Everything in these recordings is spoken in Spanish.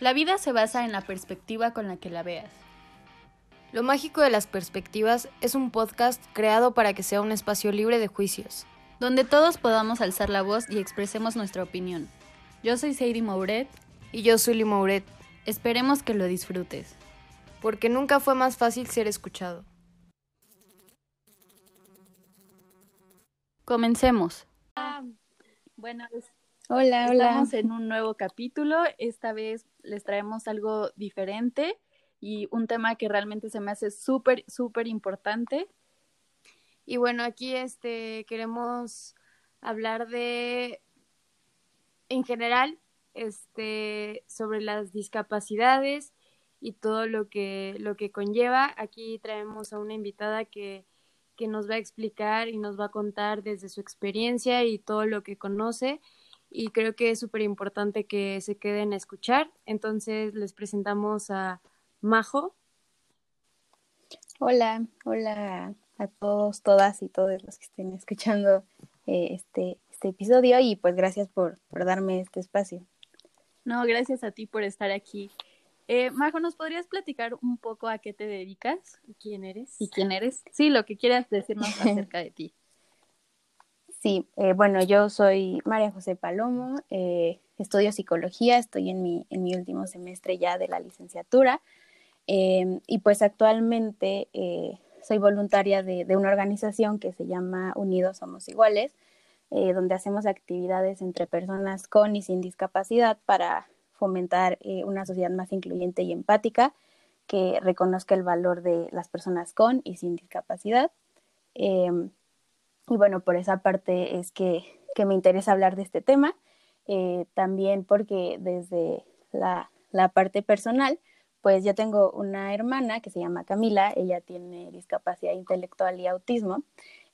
La vida se basa en la perspectiva con la que la veas. Lo mágico de las perspectivas es un podcast creado para que sea un espacio libre de juicios. Donde todos podamos alzar la voz y expresemos nuestra opinión. Yo soy Sadie Mouret. Y yo soy Mouret. Esperemos que lo disfrutes. Porque nunca fue más fácil ser escuchado. Comencemos. Bueno, hola, hola. Estamos en un nuevo capítulo. Esta vez les traemos algo diferente y un tema que realmente se me hace súper, súper importante. Y bueno, aquí este queremos hablar de, en general, este, sobre las discapacidades y todo lo que, lo que conlleva. Aquí traemos a una invitada que que nos va a explicar y nos va a contar desde su experiencia y todo lo que conoce. Y creo que es súper importante que se queden a escuchar. Entonces les presentamos a Majo. Hola, hola a todos, todas y todos los que estén escuchando eh, este, este episodio y pues gracias por, por darme este espacio. No, gracias a ti por estar aquí. Eh, Majo, ¿nos podrías platicar un poco a qué te dedicas? ¿Quién eres? ¿Y quién eres? Sí, lo que quieras decirnos acerca de ti. Sí, eh, bueno, yo soy María José Palomo, eh, estudio psicología, estoy en mi, en mi último semestre ya de la licenciatura em, y pues actualmente eh, soy voluntaria de, una organización que se llama Unidos Somos Iguales, donde hacemos actividades entre personas con y sin discapacidad para fomentar eh, una sociedad más incluyente y empática que reconozca el valor de las personas con y sin discapacidad. Y bueno, por esa parte es que, que, me interesa hablar de este tema, eh, también porque desde la, la, parte personal, pues yo tengo una hermana que se llama Camila, ella tiene discapacidad intelectual y autismo,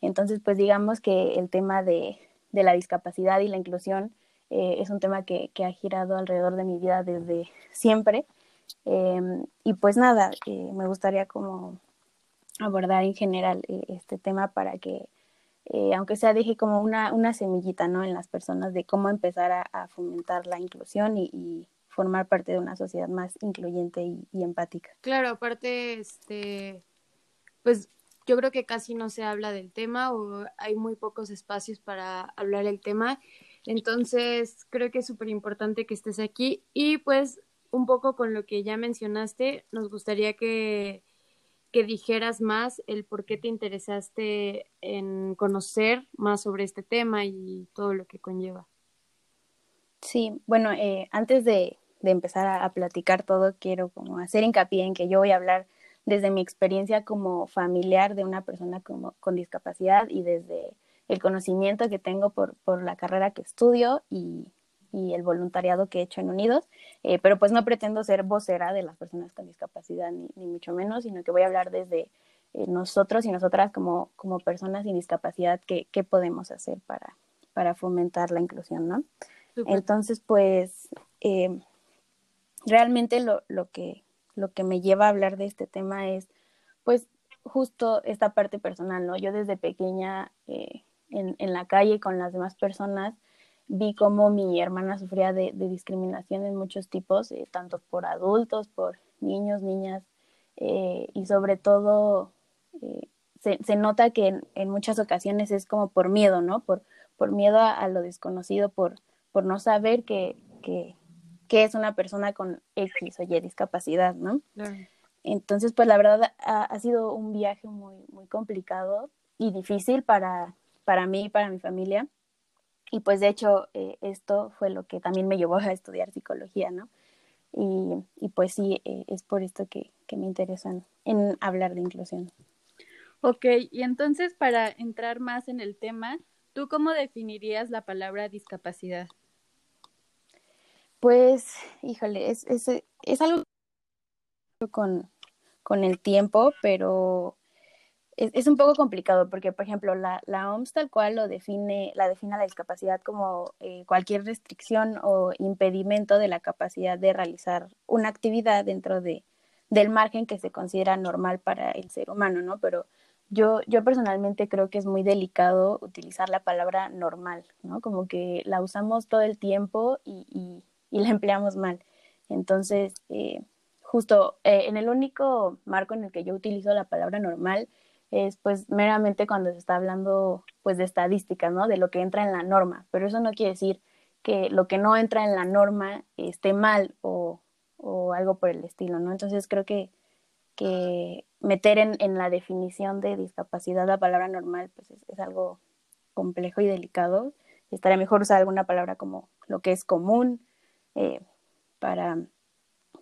entonces pues digamos que el tema de, de la discapacidad y la inclusión eh, es un tema que, que, ha girado alrededor de mi vida desde siempre. Em, y pues nada, eh, me gustaría como abordar en general este tema para que, aunque sea, deje como una, semillita ¿no? en las personas de cómo empezar a, fomentar la inclusión y, formar parte de una sociedad más incluyente y, y, empática. Claro, aparte, este, pues yo creo que casi no se habla del tema o hay muy pocos espacios para hablar el tema entonces, creo que es súper importante que estés aquí y pues un poco con lo que ya mencionaste, nos gustaría que, que dijeras más el por qué te interesaste en conocer más sobre este tema y todo lo que conlleva. Sí, bueno, eh, antes de, de empezar a, a, platicar todo, quiero como hacer hincapié en que yo voy a hablar desde mi experiencia como familiar de una persona como, con discapacidad y desde el conocimiento que tengo por, por la carrera que estudio y, y, el voluntariado que he hecho en Unidos, eh, pero pues no pretendo ser vocera de las personas con discapacidad, ni, ni mucho menos, sino que voy a hablar desde eh, nosotros y nosotras como, como personas sin discapacidad, qué, qué podemos hacer para, para fomentar la inclusión, ¿no? Super. Entonces, pues, eh, realmente lo, lo, que, lo que me lleva a hablar de este tema es, pues, justo esta parte personal, ¿no? Yo desde pequeña eh, en, en, la calle con las demás personas, vi cómo mi hermana sufría de, de discriminación en muchos tipos, eh, tanto por adultos, por niños, niñas, eh, y sobre todo eh, se, se, nota que en, en, muchas ocasiones es como por miedo, ¿no? Por, por miedo a, a lo desconocido, por, por no saber que, que, que, es una persona con X o Y discapacidad, ¿no? Entonces, pues la verdad ha, ha sido un viaje muy, muy complicado y difícil para para mí y para mi familia. Y pues de hecho eh, esto fue lo que también me llevó a estudiar psicología, ¿no? Y, y pues sí, eh, es por esto que, que me interesan en hablar de inclusión. Ok, y entonces para entrar más en el tema, ¿tú cómo definirías la palabra discapacidad? Pues, híjole, es, es, es algo con, con el tiempo, pero es, es, un poco complicado porque, por ejemplo, la, la, OMS tal cual lo define, la define la discapacidad como eh, cualquier restricción o impedimento de la capacidad de realizar una actividad dentro de, del margen que se considera normal para el ser humano, ¿no? Pero yo, yo personalmente creo que es muy delicado utilizar la palabra normal, ¿no? Como que la usamos todo el tiempo y, y, y la empleamos mal. Entonces, eh, justo eh, en el único marco en el que yo utilizo la palabra normal es pues meramente cuando se está hablando pues de estadísticas, ¿no? De lo que entra en la norma, pero eso no quiere decir que lo que no entra en la norma esté mal o, o algo por el estilo, ¿no? Entonces creo que, que meter en, en, la definición de discapacidad la palabra normal pues es, es algo complejo y delicado. Estaría mejor usar alguna palabra como lo que es común eh, para,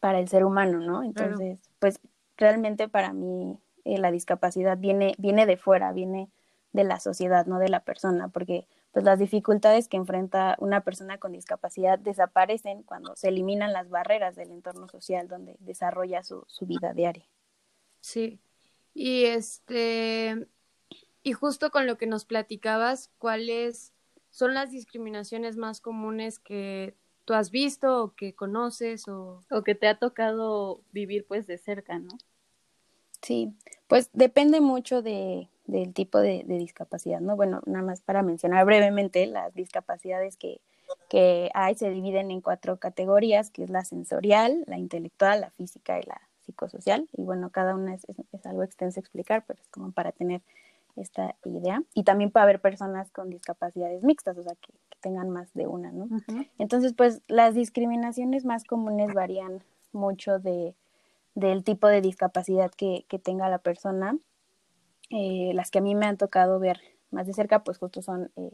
para el ser humano, ¿no? Entonces, claro. pues realmente para mí eh, la discapacidad viene, viene de fuera, viene de la sociedad, no de la persona, porque pues las dificultades que enfrenta una persona con discapacidad desaparecen cuando se eliminan las barreras del entorno social donde desarrolla su, su vida diaria. Sí, y este, y justo con lo que nos platicabas, ¿cuáles son las discriminaciones más comunes que tú has visto o que conoces o, o que te ha tocado vivir pues de cerca, ¿no? Sí, pues depende mucho de, del tipo de, de, discapacidad, ¿no? Bueno, nada más para mencionar brevemente las discapacidades que, que hay se dividen en cuatro categorías, que es la sensorial, la intelectual, la física y la psicosocial. Y bueno, cada una es, es, es algo extenso explicar, pero es como para tener esta idea. Y también para haber personas con discapacidades mixtas, o sea, que, que tengan más de una, ¿no? Uh -huh. Entonces, pues las discriminaciones más comunes varían mucho de, del tipo de discapacidad que, que tenga la persona. Eh, las que a mí me han tocado ver más de cerca, pues justo son, eh,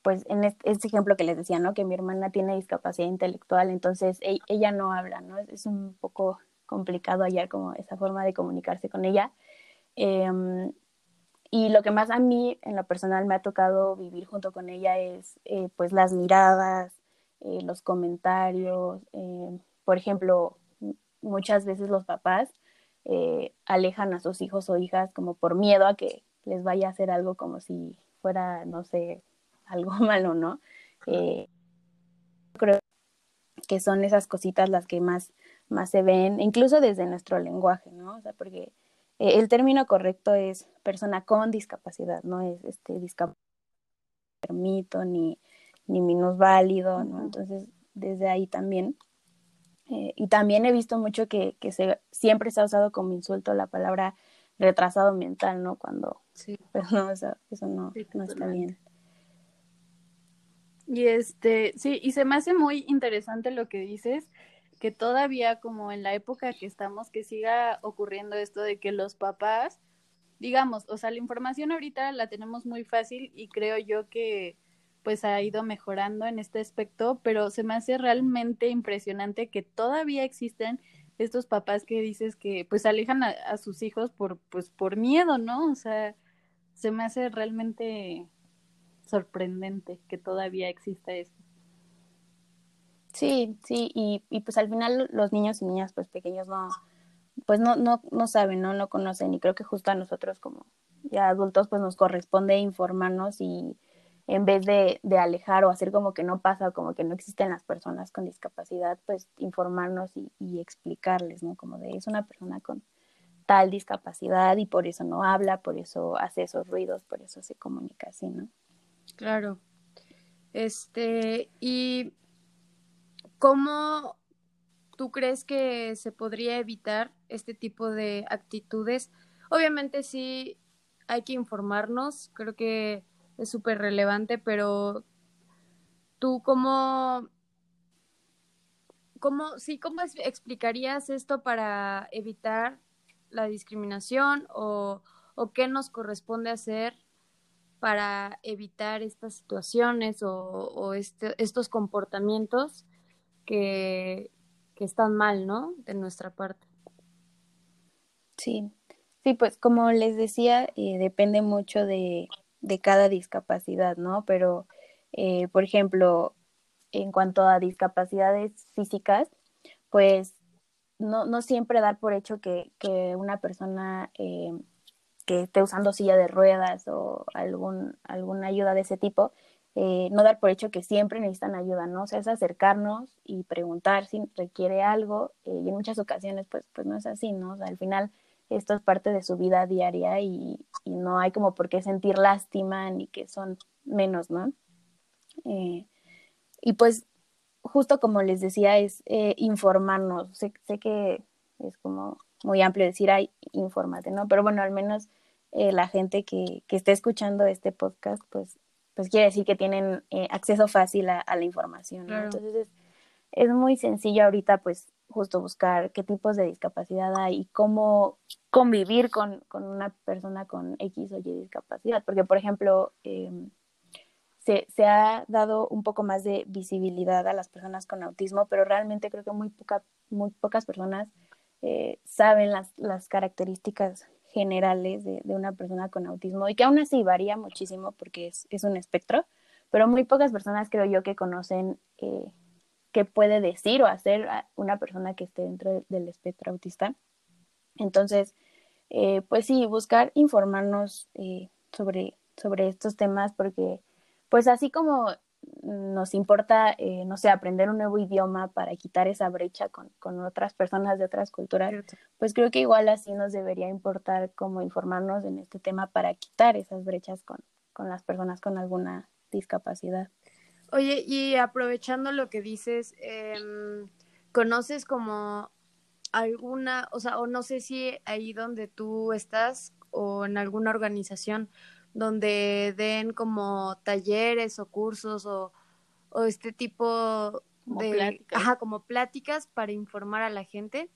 pues en este, ejemplo que les decía, ¿no? Que mi hermana tiene discapacidad intelectual, entonces ella, ella no habla, ¿no? Es, un poco complicado hallar como esa forma de comunicarse con ella. Eh, y lo que más a mí en lo personal me ha tocado vivir junto con ella es eh, pues las miradas, los comentarios, por ejemplo, muchas veces los papás alejan a sus hijos o hijas como por miedo a que les vaya a hacer algo como si fuera, no sé, algo malo, ¿no? creo que son esas cositas las que más, más se ven, incluso desde nuestro lenguaje, ¿no? O sea, porque eh, el término correcto es persona con discapacidad, no es este discapacidad permito ni, ni minusválido, ¿no? Entonces, desde ahí también. Eh, y también he visto mucho que, que se, siempre se ha usado como insulto la palabra retrasado mental, ¿no? Cuando, sí. pero no, eso, eso no, sí, no está bien. Y este, sí, y se me hace muy interesante lo que dices, que todavía como en la época que estamos, que siga ocurriendo esto de que los papás, digamos, o sea, la información ahorita la tenemos muy fácil y creo yo que pues ha ido mejorando en este aspecto, pero se me hace realmente impresionante que todavía existen estos papás que dices que pues alejan a, sus hijos por pues por miedo, ¿no? O sea, se me hace realmente sorprendente que todavía exista esto. Sí, sí, y, y pues al final los niños y niñas pues pequeños no, pues no, no, no saben, ¿no? No conocen y creo que justo a nosotros como ya adultos pues nos corresponde informarnos y en vez de, de alejar o hacer como que no pasa o como que no existen las personas con discapacidad, pues informarnos y, y explicarles, ¿no? Como de es una persona con tal discapacidad y por eso no habla, por eso hace esos ruidos, por eso se comunica así, ¿no? Claro. Este, y ¿Cómo tú crees que se podría evitar este tipo de actitudes? Obviamente sí hay que informarnos, creo que es súper relevante, pero tú cómo, cómo, sí, cómo explicarías esto para evitar la discriminación o, o qué nos corresponde hacer para evitar estas situaciones o, o este, estos comportamientos que, que están mal, ¿no? De nuestra parte. Sí, sí, pues como les decía, eh, depende mucho de, de, cada discapacidad, ¿no? Pero, eh, por ejemplo, en cuanto a discapacidades físicas, pues no, no siempre dar por hecho que, que una persona eh, que esté usando silla de ruedas o algún, alguna ayuda de ese tipo, eh, no dar por hecho que siempre necesitan ayuda, ¿no? O sea, es acercarnos y preguntar si requiere algo eh, y en muchas ocasiones pues, pues no es así, ¿no? O sea, al final esto es parte de su vida diaria y, y no hay como por qué sentir lástima ni que son menos, ¿no? Eh, y pues justo como les decía, es eh, informarnos. Sé, sé, que es como muy amplio decir, ay, infórmate, ¿no? Pero bueno, al menos eh, la gente que, que esté escuchando este podcast, pues, pues quiere decir que tienen eh, acceso fácil a, a la información, ¿no? Entonces es, es muy sencillo ahorita, pues, justo buscar qué tipos de discapacidad hay y cómo convivir con, con una persona con X o Y discapacidad. Porque, por ejemplo, eh, se, se, ha dado un poco más de visibilidad a las personas con autismo, pero realmente creo que muy, poca, muy pocas personas eh, saben las, las características generales de, de, una persona con autismo y que aún así varía muchísimo porque es, es un espectro, pero muy pocas personas creo yo que conocen eh, qué puede decir o hacer una persona que esté dentro del espectro autista. Entonces, eh, pues sí, buscar informarnos eh, sobre, sobre estos temas porque pues así como nos importa, eh, no sé, aprender un nuevo idioma para quitar esa brecha con, con otras personas de otras culturas, pues creo que igual así nos debería importar como informarnos en este tema para quitar esas brechas con, con las personas con alguna discapacidad. Oye, y aprovechando lo que dices, eh, ¿conoces como alguna, o sea, o no sé si ahí donde tú estás o en alguna organización donde den como talleres o cursos o, o este tipo como de pláticas. Ajá, como pláticas para informar a la gente.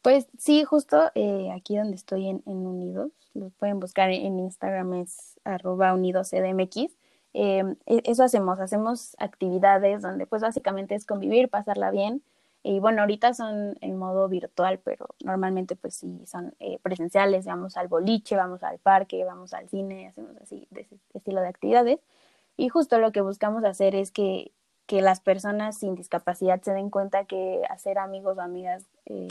Pues sí, justo eh, aquí donde estoy en, en, Unidos, los pueden buscar en, en Instagram, es arroba unidoscdmx. Eh, eso hacemos, hacemos actividades donde pues básicamente es convivir, pasarla bien. Y bueno, ahorita son en modo virtual, pero normalmente pues sí son eh, presenciales, vamos al boliche, vamos al parque, vamos al cine, hacemos así de ese estilo de actividades. Y justo lo que buscamos hacer es que, que las personas sin discapacidad se den cuenta que hacer amigos o amigas eh,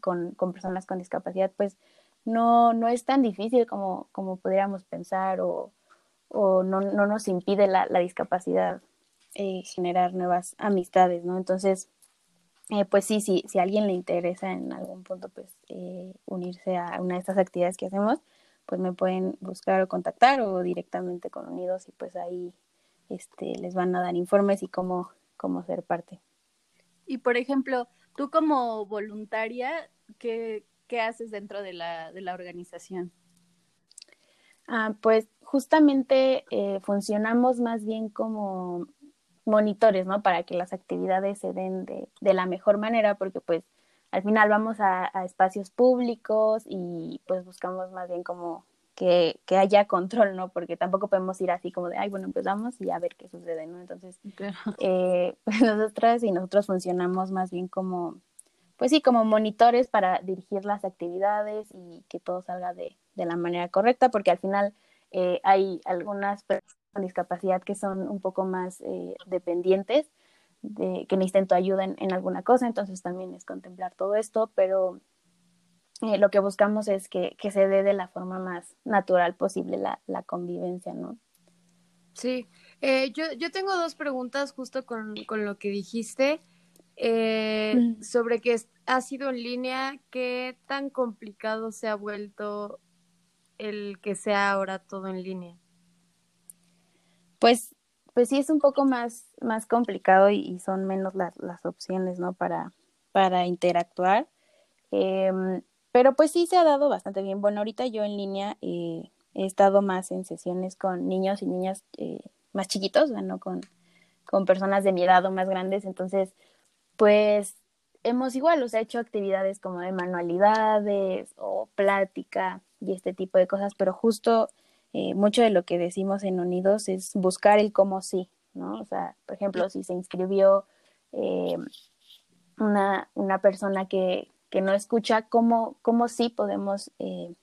con, con, personas con discapacidad pues no, no es tan difícil como, como pudiéramos pensar o, o no, no nos impide la, la discapacidad eh, generar nuevas amistades, ¿no? Entonces, eh, pues sí, sí, si a alguien le interesa en algún punto, pues eh, unirse a una de estas actividades que hacemos, pues me pueden buscar o contactar o directamente con Unidos y pues ahí este, les van a dar informes y cómo, cómo ser parte. Y por ejemplo, tú como voluntaria, ¿qué, qué haces dentro de la, de la organización? Ah, pues justamente eh, funcionamos más bien como monitores, ¿no? Para que las actividades se den de, de la mejor manera, porque pues al final vamos a, a, espacios públicos y pues buscamos más bien como que, que, haya control, ¿no? Porque tampoco podemos ir así como de, ay, bueno, empezamos y a ver qué sucede, ¿no? Entonces, claro. eh, pues nosotras y nosotros funcionamos más bien como, pues sí, como monitores para dirigir las actividades y que todo salga de, de la manera correcta, porque al final eh, hay algunas personas con discapacidad que son un poco más eh, dependientes, de, que necesiten tu ayuda en, en, alguna cosa, entonces también es contemplar todo esto, pero eh, lo que buscamos es que, que, se dé de la forma más natural posible la, la convivencia, ¿no? Sí, eh, yo, yo tengo dos preguntas justo con, con lo que dijiste. Eh, mm. sobre que ha sido en línea, ¿qué tan complicado se ha vuelto el que sea ahora todo en línea? Pues, pues sí es un poco más, más complicado y, y son menos las, las opciones, ¿no? Para, para interactuar. Eh, pero pues sí se ha dado bastante bien. Bueno, ahorita yo en línea eh, he estado más en sesiones con niños y niñas eh, más chiquitos, ¿no? Con, con personas de mi edad o más grandes. Entonces, pues hemos igual, o sea, hecho actividades como de manualidades o plática y este tipo de cosas, pero justo eh, mucho de lo que decimos en Unidos es buscar el cómo sí, ¿no? O sea, por ejemplo, si se inscribió eh, una, una persona que, que no escucha, ¿cómo, cómo sí podemos eh,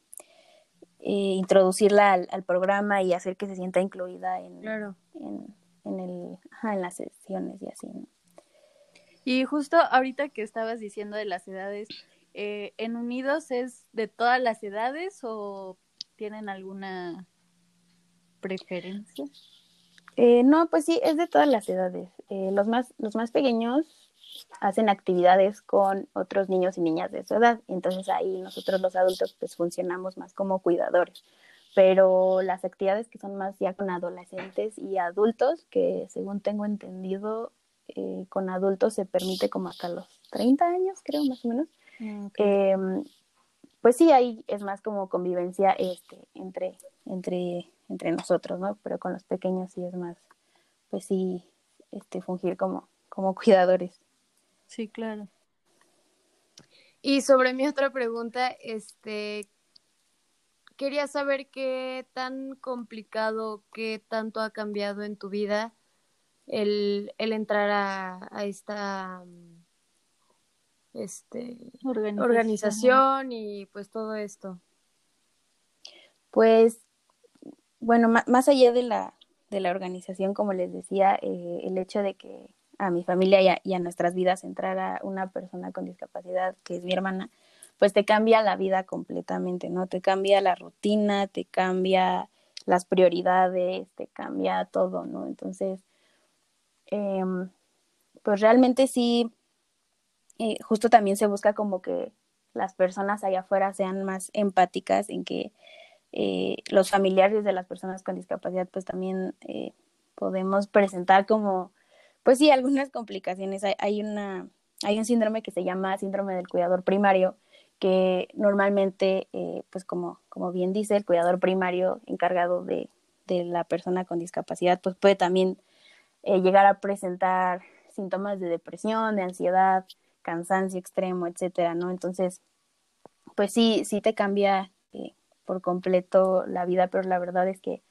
introducirla al, al, programa y hacer que se sienta incluida en, claro. en, en, el, ajá, en las sesiones y así, ¿no? Y justo ahorita que estabas diciendo de las edades, eh, ¿en Unidos es de todas las edades o tienen alguna preferencia? Eh, no, pues sí, es de todas las edades. Eh, los, más, los más pequeños hacen actividades con otros niños y niñas de su edad. Entonces ahí nosotros los adultos pues funcionamos más como cuidadores. pero las actividades que son más ya con adolescentes y adultos, que según tengo entendido, eh, con adultos se permite como hasta los 30 años, creo, más o menos. Mm, em, pues sí, ahí es más como convivencia este, entre, entre, entre nosotros, ¿no? Pero con los pequeños sí es más, pues sí, este, fungir como, como cuidadores. Sí, claro. Y sobre mi otra pregunta, este, quería saber qué tan complicado, qué tanto ha cambiado en tu vida el, el entrar a, a esta este, organización. y pues todo esto. Pues, bueno, más, allá de la, de la organización, como les decía, eh, el hecho de que a mi familia y a, nuestras vidas entrara una persona con discapacidad, que es mi hermana, pues te cambia la vida completamente, ¿no? Te cambia la rutina, te cambia las prioridades, te cambia todo, ¿no? Entonces, em, pues realmente sí, eh, justo también se busca como que las personas allá afuera sean más empáticas en que eh, los familiares de las personas con discapacidad pues también eh, podemos presentar como pues sí algunas complicaciones. Hay, hay una hay un síndrome que se llama síndrome del cuidador primario que normalmente pues como como bien dice el cuidador primario encargado de, de la persona con discapacidad pues puede también llegar a presentar síntomas de depresión de ansiedad cansancio extremo, etcétera, ¿no? Entonces, pues sí, sí te cambia eh, por completo la vida, pero la verdad es que,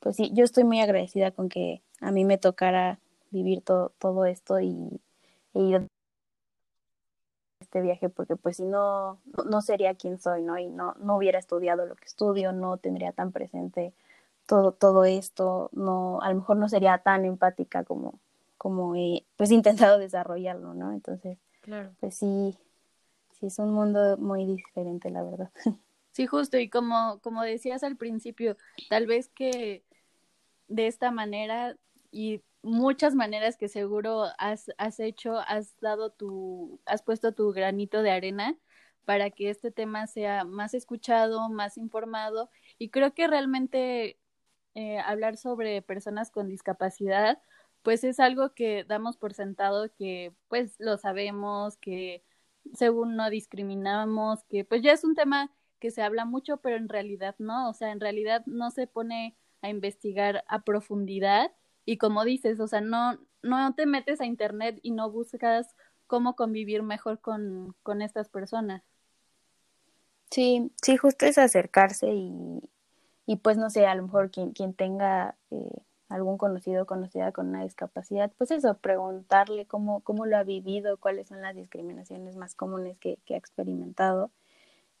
pues sí, yo estoy muy agradecida con que a mí me tocara vivir todo, todo esto y ir este viaje porque pues si no, no sería quien soy, ¿no? Y no, no hubiera estudiado lo que estudio, no tendría tan presente todo, todo esto, no, a lo mejor no sería tan empática como, como he pues intentado desarrollarlo, ¿no? Entonces, Claro. Pues sí, sí es un mundo muy diferente, la verdad. Sí, justo, y como, como decías al principio, tal vez que de esta manera y muchas maneras que seguro has, has hecho, has dado tu, has puesto tu granito de arena para que este tema sea más escuchado, más informado, y creo que realmente eh, hablar sobre personas con discapacidad pues es algo que damos por sentado que pues lo sabemos, que según no discriminamos, que pues ya es un tema que se habla mucho, pero en realidad no, o sea, en realidad no se pone a investigar a profundidad y como dices, o sea, no, no te metes a internet y no buscas cómo convivir mejor con, con estas personas. Sí, sí, justo es acercarse y, y pues no sé, a lo mejor quien, quien tenga eh, algún conocido o conocida con una discapacidad, pues eso, preguntarle cómo, cómo lo ha vivido, cuáles son las discriminaciones más comunes que, ha experimentado.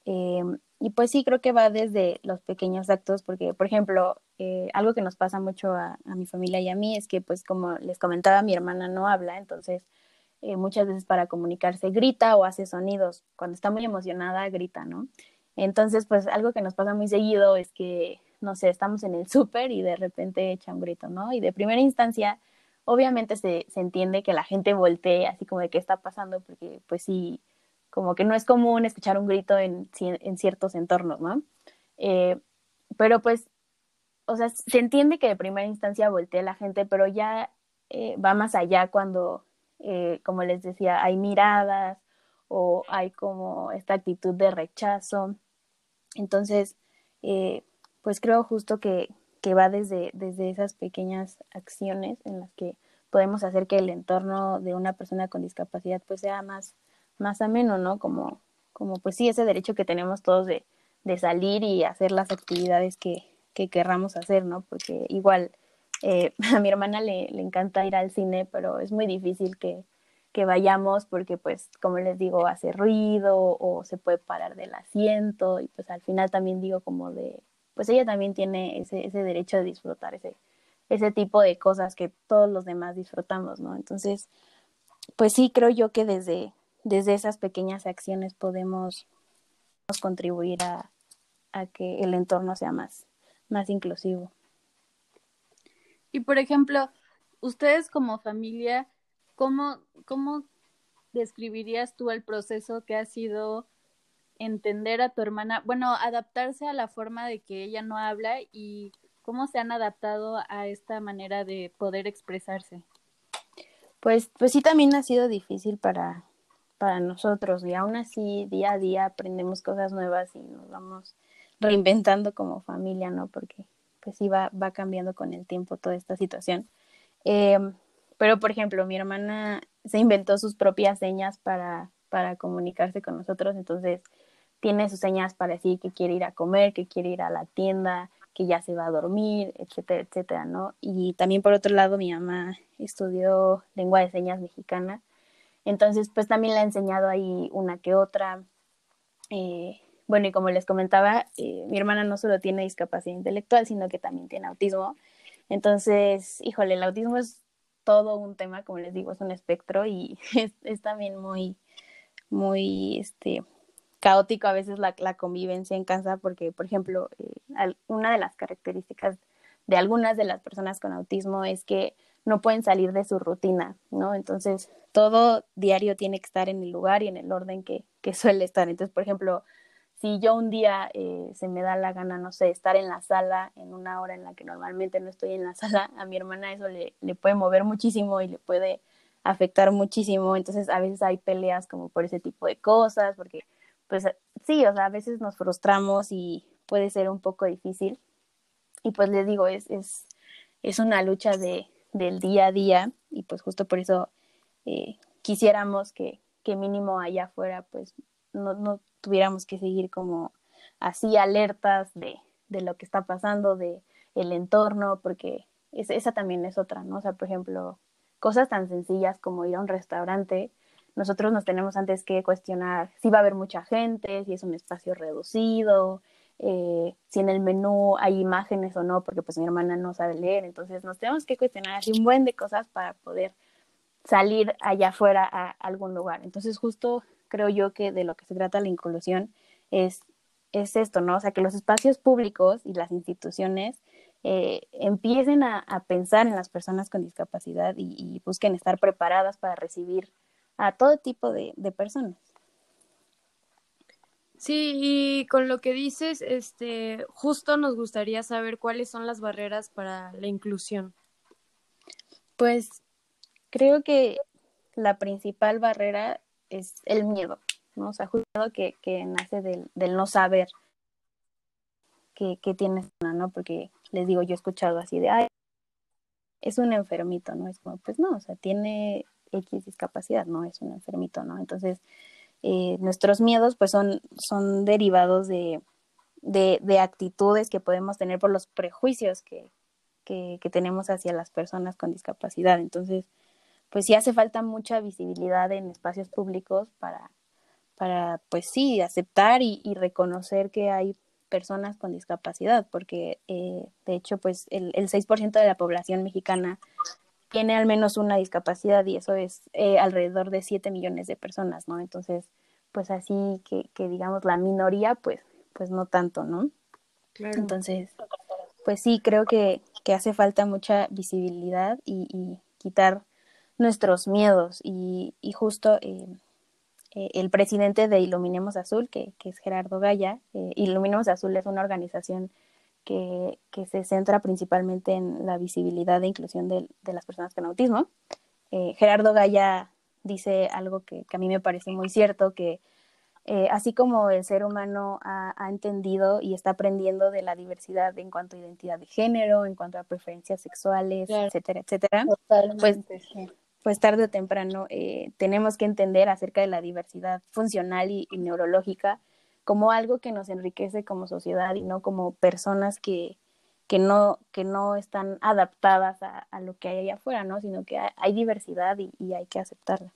Em, y pues sí, creo que va desde los pequeños actos, porque, por ejemplo, eh, algo que nos pasa mucho a, mi familia y a mí es que, pues como les comentaba, mi hermana no habla, entonces eh, muchas veces para comunicarse grita o hace sonidos. Cuando está muy emocionada, grita, ¿no? Entonces, pues algo que nos pasa muy seguido es que no sé, estamos en el súper y de repente echa un grito, ¿no? Y de primera instancia, obviamente se, se entiende que la gente voltee así como de qué está pasando, porque pues sí, como que no es común escuchar un grito en, en ciertos entornos, ¿no? Eh, pero pues, o sea, se entiende que de primera instancia voltee la gente, pero ya eh, va más allá cuando, eh, como les decía, hay miradas o hay como esta actitud de rechazo. Entonces, pues creo justo que, que va desde, desde esas pequeñas acciones en las que podemos hacer que el entorno de una persona con discapacidad pues sea más, más ameno, ¿no? Como, como pues sí, ese derecho que tenemos todos de, de salir y hacer las actividades que, que querramos hacer, ¿no? Porque igual eh, a mi hermana le, le encanta ir al cine, pero es muy difícil que, que vayamos porque pues como les digo hace ruido o se puede parar del asiento y pues al final también digo como de pues ella también tiene ese, ese derecho de disfrutar ese, ese tipo de cosas que todos los demás disfrutamos, ¿no? Entonces, pues sí, creo yo que desde, desde esas pequeñas acciones podemos contribuir a, a que el entorno sea más, más inclusivo. Y por ejemplo, ustedes como familia, ¿cómo, cómo describirías tú el proceso que ha sido entender a tu hermana, bueno, adaptarse a la forma de que ella no habla y cómo se han adaptado a esta manera de poder expresarse. Pues, pues sí, también ha sido difícil para, para nosotros y aún así día a día aprendemos cosas nuevas y nos vamos reinventando como familia, ¿no? Porque pues sí va, va cambiando con el tiempo toda esta situación. Eh, pero, por ejemplo, mi hermana se inventó sus propias señas para, para comunicarse con nosotros, entonces tiene sus señas para decir que quiere ir a comer, que quiere ir a la tienda, que ya se va a dormir, etcétera, etcétera, ¿no? Y también por otro lado, mi mamá estudió lengua de señas mexicana, entonces pues también le ha enseñado ahí una que otra. Eh, bueno, y como les comentaba, eh, mi hermana no solo tiene discapacidad intelectual, sino que también tiene autismo. Entonces, híjole, el autismo es todo un tema, como les digo, es un espectro y es, también muy, muy, este, caótico a veces la, convivencia en casa porque, por ejemplo, eh, una de las características de algunas de las personas con autismo es que no pueden salir de su rutina, ¿no? Entonces, todo diario tiene que estar en el lugar y en el orden que, que suele estar. Entonces, por ejemplo, si yo un día eh, se me da la gana, no sé, estar en la sala en una hora en la que normalmente no estoy en la sala, a mi hermana eso le, le puede mover muchísimo y le puede afectar muchísimo. Entonces a veces hay peleas como por ese tipo de cosas, porque pues sí, o sea, a veces nos frustramos y puede ser un poco difícil. Y pues les digo, es, es, es una lucha de, del día a día y pues justo por eso eh, quisiéramos que, que mínimo allá afuera pues no, no tuviéramos que seguir como así alertas de, de lo que está pasando, de el entorno, porque esa también es otra, ¿no? O sea, por ejemplo, cosas tan sencillas como ir a un restaurante, nosotros nos tenemos antes que cuestionar si va a haber mucha gente, si es un espacio reducido, eh, si en el menú hay imágenes o no, porque pues mi hermana no sabe leer, entonces nos tenemos que cuestionar así un buen de cosas para poder salir allá afuera a algún lugar. Entonces justo creo yo que de lo que se trata la inclusión es, es esto, ¿no? O sea, que los espacios públicos y las instituciones eh, empiecen a, pensar en las personas con discapacidad y, busquen estar preparadas para recibir a todo tipo de, de personas. Sí, y con lo que dices, este, justo nos gustaría saber cuáles son las barreras para la inclusión. Pues creo que la principal barrera es el miedo, ¿no? O sea, justo que, que nace del, del no saber que, que tienes, ¿no? Porque les digo, yo he escuchado así de, ay, es un enfermito, ¿no? Es como, pues no, o sea, tiene X discapacidad, no es un enfermito, ¿no? Entonces, eh, nuestros miedos, pues son, son derivados de, de, de, actitudes que podemos tener por los prejuicios que, que, que tenemos hacia las personas con discapacidad. Entonces, pues sí hace falta mucha visibilidad en espacios públicos para, para pues sí, aceptar y, reconocer que hay personas con discapacidad, porque eh, de hecho, pues el, el 6% de la población mexicana tiene al menos una discapacidad y eso es eh, alrededor de 7 millones de personas, ¿no? Entonces, pues así que, que digamos la minoría, pues, pues no tanto, ¿no? Claro. Entonces, pues sí, creo que, que hace falta mucha visibilidad y, y quitar nuestros miedos y, y justo eh, eh, el presidente de Iluminemos Azul, que, que es Gerardo Gaya, eh, Iluminemos Azul es una organización que, que, se centra principalmente en la visibilidad e inclusión de, de las personas con autismo. Gerardo Gaya dice algo que, que, a mí me parece muy cierto, que eh, así como el ser humano ha, ha, entendido y está aprendiendo de la diversidad en cuanto a identidad de género, en cuanto a preferencias sexuales, claro. etcétera, etcétera, pues, sí pues tarde o temprano eh, tenemos que entender acerca de la diversidad funcional y, neurológica como algo que nos enriquece como sociedad y no como personas que, que, no, que no están adaptadas a, a lo que hay allá afuera, ¿no? Sino que hay, hay diversidad y, y, hay que aceptarla.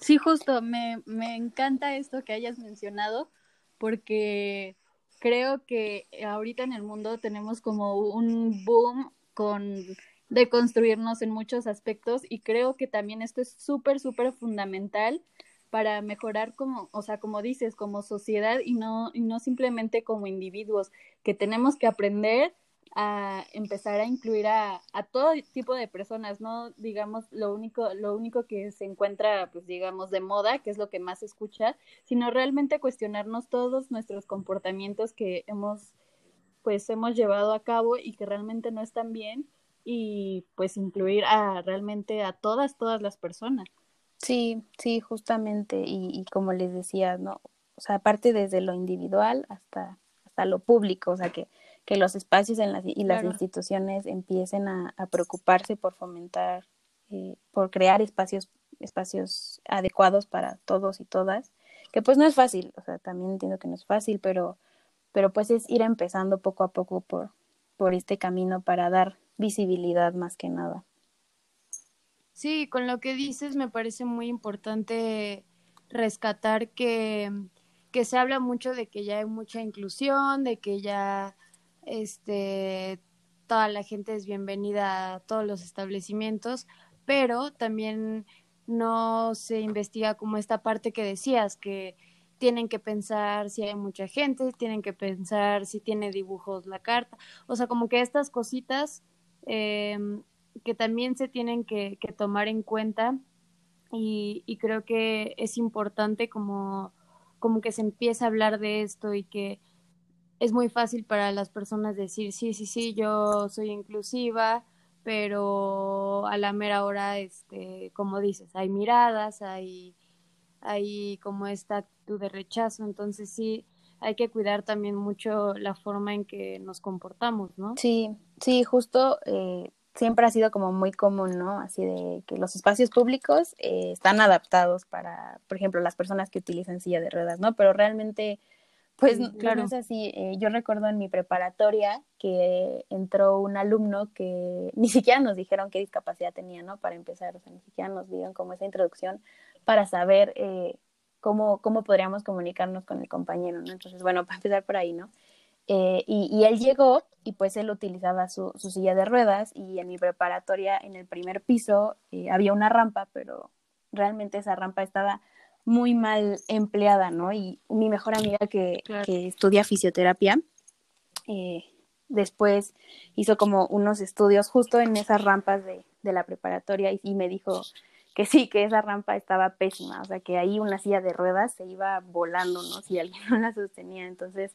Sí, justo, me, me encanta esto que hayas mencionado porque creo que ahorita en el mundo tenemos como un boom con de construirnos en muchos aspectos y creo que también esto es súper, súper fundamental para mejorar como, o sea, como dices, como sociedad y no, y no simplemente como individuos, que tenemos que aprender a empezar a incluir a, a, todo tipo de personas, no digamos lo único, lo único que se encuentra, pues digamos, de moda, que es lo que más se escucha, sino realmente cuestionarnos todos nuestros comportamientos que hemos, pues hemos llevado a cabo y que realmente no están bien y pues incluir a realmente a todas, todas las personas. Sí, sí, justamente, y, y como les decía, ¿no? O sea, aparte desde lo individual hasta, hasta lo público, o sea, que que los espacios en las, y las instituciones empiecen a, preocuparse por fomentar, eh, por crear espacios, espacios adecuados para todos y todas, que pues no es fácil, o sea, también entiendo que no es fácil, pero, pero pues es ir empezando poco a poco por, por este camino para dar visibilidad más que nada. Sí, con lo que dices me parece muy importante rescatar que, que se habla mucho de que ya hay mucha inclusión, de que ya este, toda la gente es bienvenida a todos los establecimientos, pero también no se investiga como esta parte que decías, que tienen que pensar si hay mucha gente, tienen que pensar si tiene dibujos la carta, o sea, como que estas cositas eh, que también se tienen que, tomar en cuenta y, y, creo que es importante como, como que se empiece a hablar de esto y que es muy fácil para las personas decir, sí, sí, sí, yo soy inclusiva, pero a la mera hora, este, como dices, hay miradas, hay, hay como esta actitud de rechazo, entonces sí, hay que cuidar también mucho la forma en que nos comportamos, ¿no? Sí, sí, justo eh, siempre ha sido como muy común, ¿no? Así de que los espacios públicos eh, están adaptados para, por ejemplo, las personas que utilizan silla de ruedas, ¿no? Pero realmente pues claro. no es así. Eh, yo recuerdo en mi preparatoria que entró un alumno que ni siquiera nos dijeron qué discapacidad tenía, ¿no? Para empezar, o sea, ni siquiera nos dieron como esa introducción para saber eh, cómo, cómo podríamos comunicarnos con el compañero, ¿no? Entonces, bueno, para empezar por ahí, ¿no? Eh, y, y, él llegó y pues él utilizaba su, su, silla de ruedas y en mi preparatoria, en el primer piso, había una rampa, pero realmente esa rampa estaba muy mal empleada, ¿no? Y mi mejor amiga que, que estudia fisioterapia, eh, después hizo como unos estudios justo en esas rampas de, de la preparatoria y, me dijo que sí, que esa rampa estaba pésima, o sea, que ahí una silla de ruedas se iba volando, ¿no? Si alguien no la sostenía, entonces,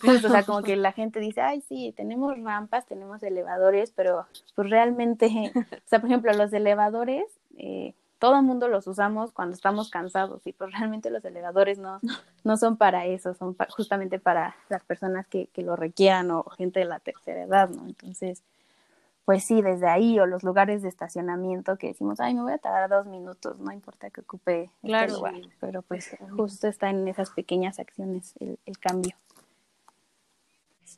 pues, o sea, como que la gente dice, ay, sí, tenemos rampas, tenemos elevadores, pero pues realmente, o sea, por ejemplo, los elevadores, eh, todo el mundo los usamos cuando estamos cansados y pues realmente los elevadores no, no son para eso, son justamente para las personas que, que lo requieran o gente de la tercera edad, ¿no? Entonces, pues sí, desde ahí o los lugares de estacionamiento que decimos, ay, me voy a tardar dos minutos, no importa que ocupe este lugar, pero pues justo está en esas pequeñas acciones el, el cambio.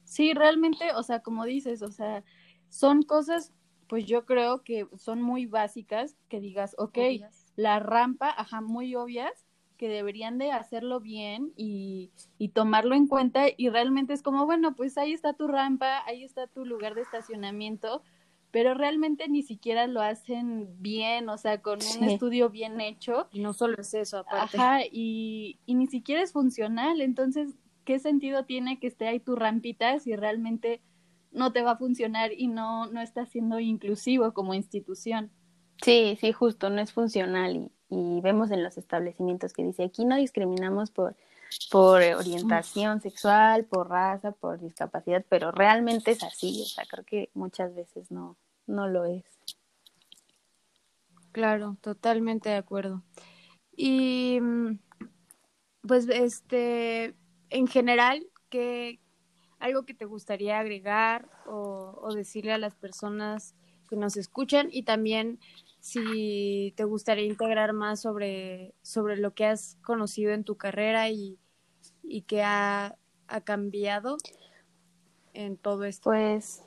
Sí, realmente, o sea, como dices, o sea, son cosas pues yo creo que son muy básicas, que digas, ok, la rampa, ajá, muy obvias, que deberían de hacerlo bien y, y tomarlo en cuenta y realmente es como, bueno, pues ahí está tu rampa, ahí está tu lugar de estacionamiento, pero realmente ni siquiera lo hacen bien, o sea, con un estudio bien hecho. Y no solo es eso, aparte. Ajá, y, y ni siquiera es funcional, entonces, ¿qué sentido tiene que esté ahí tu rampita si realmente no te va a funcionar y no, no está siendo inclusivo como institución. Sí, sí, justo, no es funcional y, y vemos en los establecimientos que dice aquí no discriminamos por, por orientación sexual, por raza, por discapacidad, pero realmente es así, o sea, creo que muchas veces no, no lo es. Claro, totalmente de acuerdo. Y mm, pues este, en general, ¿qué, algo que te gustaría agregar o, decirle a las personas que nos escuchan y también si te gustaría integrar más sobre, sobre lo que has conocido en tu carrera y, y que ha, cambiado en todo esto. Pues,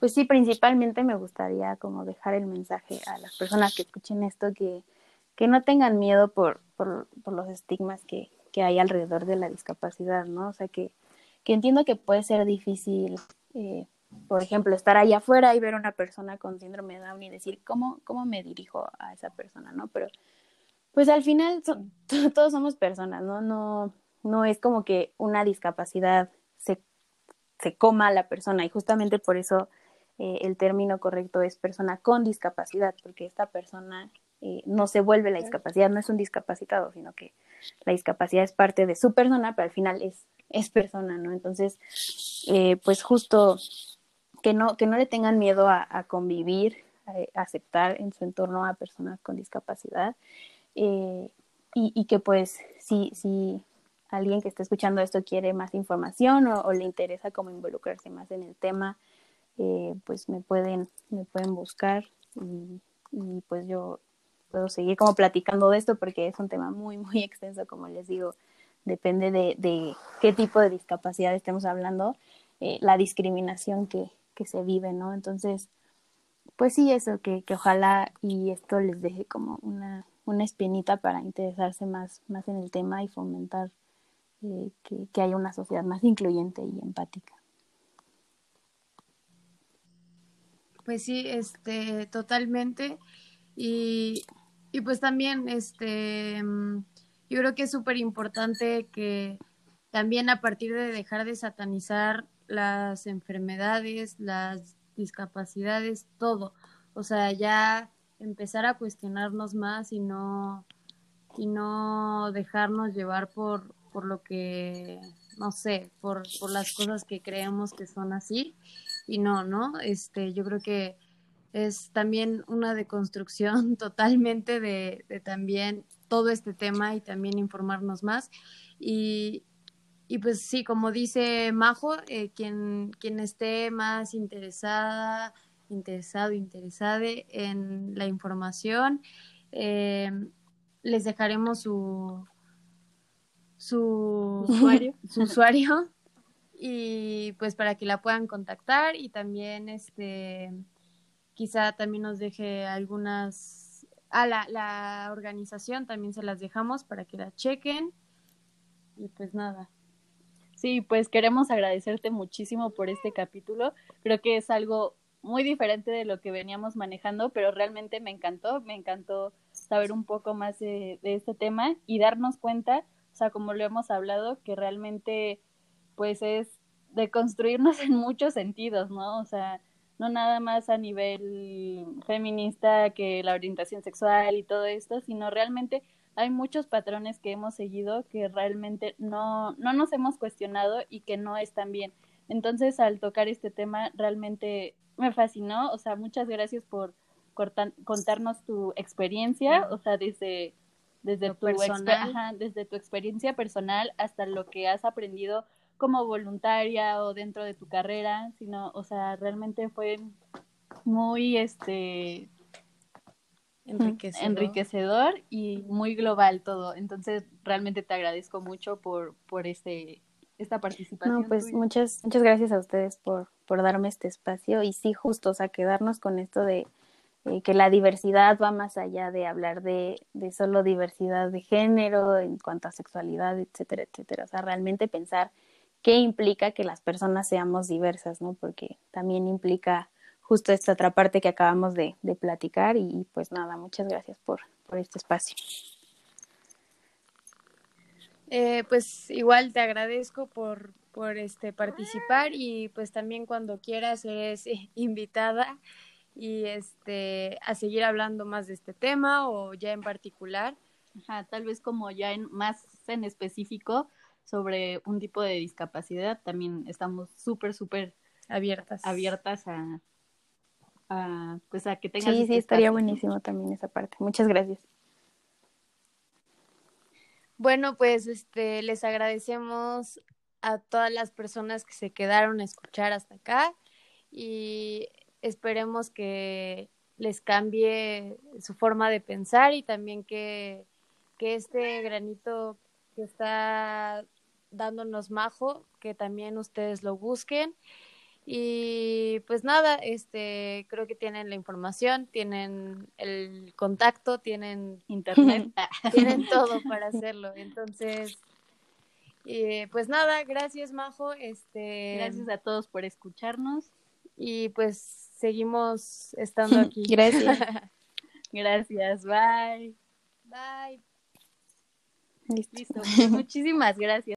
pues sí, principalmente me gustaría como dejar el mensaje a las personas que escuchen esto que, que no tengan miedo por, por, por los estigmas que, que hay alrededor de la discapacidad, ¿no? O sea, que, que entiendo que puede ser difícil, eh, por ejemplo, estar allá afuera y ver a una persona con síndrome de Down y decir, ¿cómo, cómo me dirijo a esa persona, no? Pero, pues al final todos somos personas, ¿no? No, no es como que una discapacidad se se coma a la persona y justamente por eso eh, el término correcto es persona con discapacidad, porque esta persona eh, no se vuelve la discapacidad, no es un discapacitado, sino que la discapacidad es parte de su persona, pero al final es, es persona, ¿no? Entonces, eh, pues justo que no, que no le tengan miedo a, convivir, a, aceptar en su entorno a personas con discapacidad y, y, que pues si, si alguien que está escuchando esto quiere más información o, le interesa como involucrarse más en el tema, eh, pues me pueden, me pueden buscar y, y, pues yo puedo seguir como platicando de esto porque es un tema muy, muy extenso, como les digo, depende de, de qué tipo de discapacidad estemos hablando, eh, la discriminación que, que se vive, ¿no? Entonces, pues sí, eso, que, que ojalá y esto les deje como una, una espinita para interesarse más, más en el tema y fomentar eh, que, que haya una sociedad más incluyente y empática. Pues sí, este, totalmente. Y, y pues también, este, mm, yo creo que es súper importante que también a partir de dejar de satanizar las enfermedades, las discapacidades, todo. O sea, ya empezar a cuestionarnos más y no, y no dejarnos llevar por, por lo que, no sé, por, por las cosas que creemos que son así y no, ¿no? Este, yo creo que es también una deconstrucción totalmente de, de también todo este tema y también informarnos más. Y, y pues sí, como dice Majo, eh, quien, quien esté más interesada, interesado, interesada en la información, eh, les dejaremos su, su usuario. su usuario y pues para que la puedan contactar y también este quizá también nos deje algunas a la, la organización también se las dejamos para que la chequen y pues nada Sí, pues queremos agradecerte muchísimo por este capítulo. Creo que es algo muy diferente de lo que veníamos manejando, pero realmente me encantó, me encantó saber un poco más de, este tema y darnos cuenta, o sea, como lo hemos hablado, que realmente pues es de construirnos en muchos sentidos, ¿no? O sea, no nada más a nivel feminista que la orientación sexual y todo esto, sino realmente hay muchos patrones que hemos seguido que realmente no, no nos hemos cuestionado y que no están bien. Entonces, al tocar este tema, realmente me fascinó. O sea, muchas gracias por contarnos tu experiencia, o sea, desde, desde, tu ajá, desde tu experiencia personal hasta lo que has aprendido como voluntaria o dentro de tu carrera, sino, o sea, realmente fue muy, este, enriquecedor. enriquecedor y muy global todo. Entonces, realmente te agradezco mucho por, por este, esta participación. No, pues tuya. muchas, muchas gracias a ustedes por, por darme este espacio y sí, justo, o sea, quedarnos con esto de eh, que la diversidad va más allá de hablar de, de solo diversidad de género en cuanto a sexualidad, etcétera, etcétera. O sea, realmente pensar qué implica que las personas seamos diversas, ¿no? Porque también implica justo esta otra parte que acabamos de, de platicar y, pues nada, muchas gracias por, por este espacio. Eh, pues igual te agradezco por, por este participar y pues también cuando quieras eres invitada y este a seguir hablando más de este tema o ya en particular. Ajá, tal vez como ya en más en específico sobre un tipo de discapacidad, también estamos súper, súper abiertas. abiertas a, a, pues a que tengas. Sí, este sí, estaría buenísimo también esa parte. Muchas gracias. Bueno, pues este les agradecemos a todas las personas que se quedaron a escuchar hasta acá y esperemos que les cambie su forma de pensar y también que, que este granito que está dándonos Majo, que también ustedes lo busquen y pues nada, este, creo que tienen la información, tienen el contacto, tienen internet, tienen todo para hacerlo. Entonces, eh, pues nada, gracias Majo, este, gracias a todos por escucharnos y pues seguimos estando aquí. gracias. gracias, bye. Bye. Listo. Listo. Muchísimas gracias.